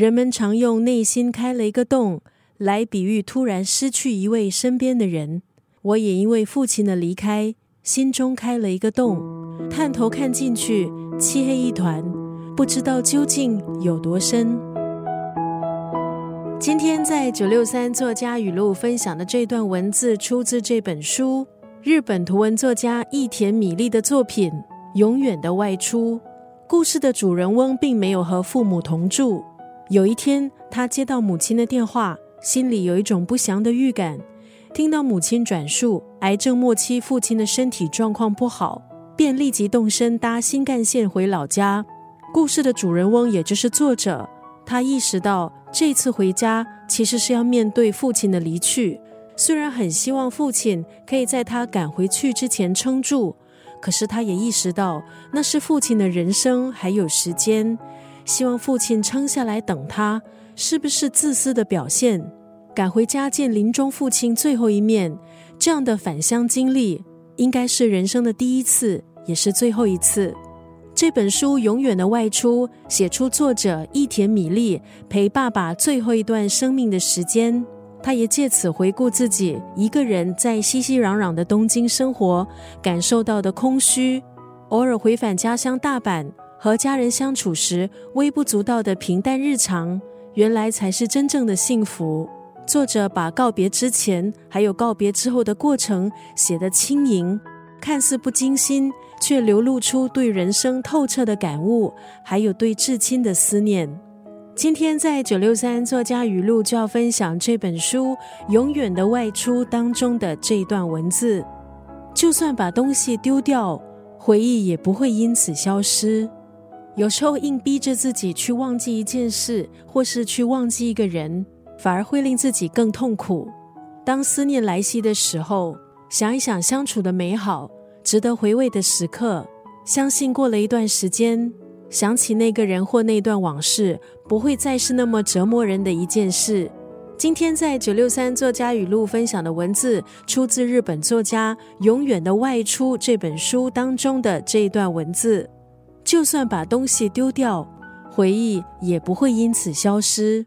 人们常用内心开了一个洞来比喻突然失去一位身边的人。我也因为父亲的离开，心中开了一个洞，探头看进去，漆黑一团，不知道究竟有多深。今天在九六三作家语录分享的这段文字，出自这本书，日本图文作家义田米粒的作品《永远的外出》。故事的主人翁并没有和父母同住。有一天，他接到母亲的电话，心里有一种不祥的预感。听到母亲转述癌症末期父亲的身体状况不好，便立即动身搭新干线回老家。故事的主人翁也就是作者，他意识到这次回家其实是要面对父亲的离去。虽然很希望父亲可以在他赶回去之前撑住，可是他也意识到那是父亲的人生还有时间。希望父亲撑下来等他，是不是自私的表现？赶回家见临终父亲最后一面，这样的返乡经历，应该是人生的第一次，也是最后一次。这本书《永远的外出》写出作者伊田米粒陪爸爸最后一段生命的时间，他也借此回顾自己一个人在熙熙攘攘的东京生活感受到的空虚，偶尔回返家乡大阪。和家人相处时微不足道的平淡日常，原来才是真正的幸福。作者把告别之前还有告别之后的过程写得轻盈，看似不精心，却流露出对人生透彻的感悟，还有对至亲的思念。今天在九六三作家语录就要分享这本书《永远的外出》当中的这一段文字：就算把东西丢掉，回忆也不会因此消失。有时候硬逼着自己去忘记一件事，或是去忘记一个人，反而会令自己更痛苦。当思念来袭的时候，想一想相处的美好、值得回味的时刻，相信过了一段时间，想起那个人或那段往事，不会再是那么折磨人的一件事。今天在九六三作家语录分享的文字，出自日本作家《永远的外出》这本书当中的这一段文字。就算把东西丢掉，回忆也不会因此消失。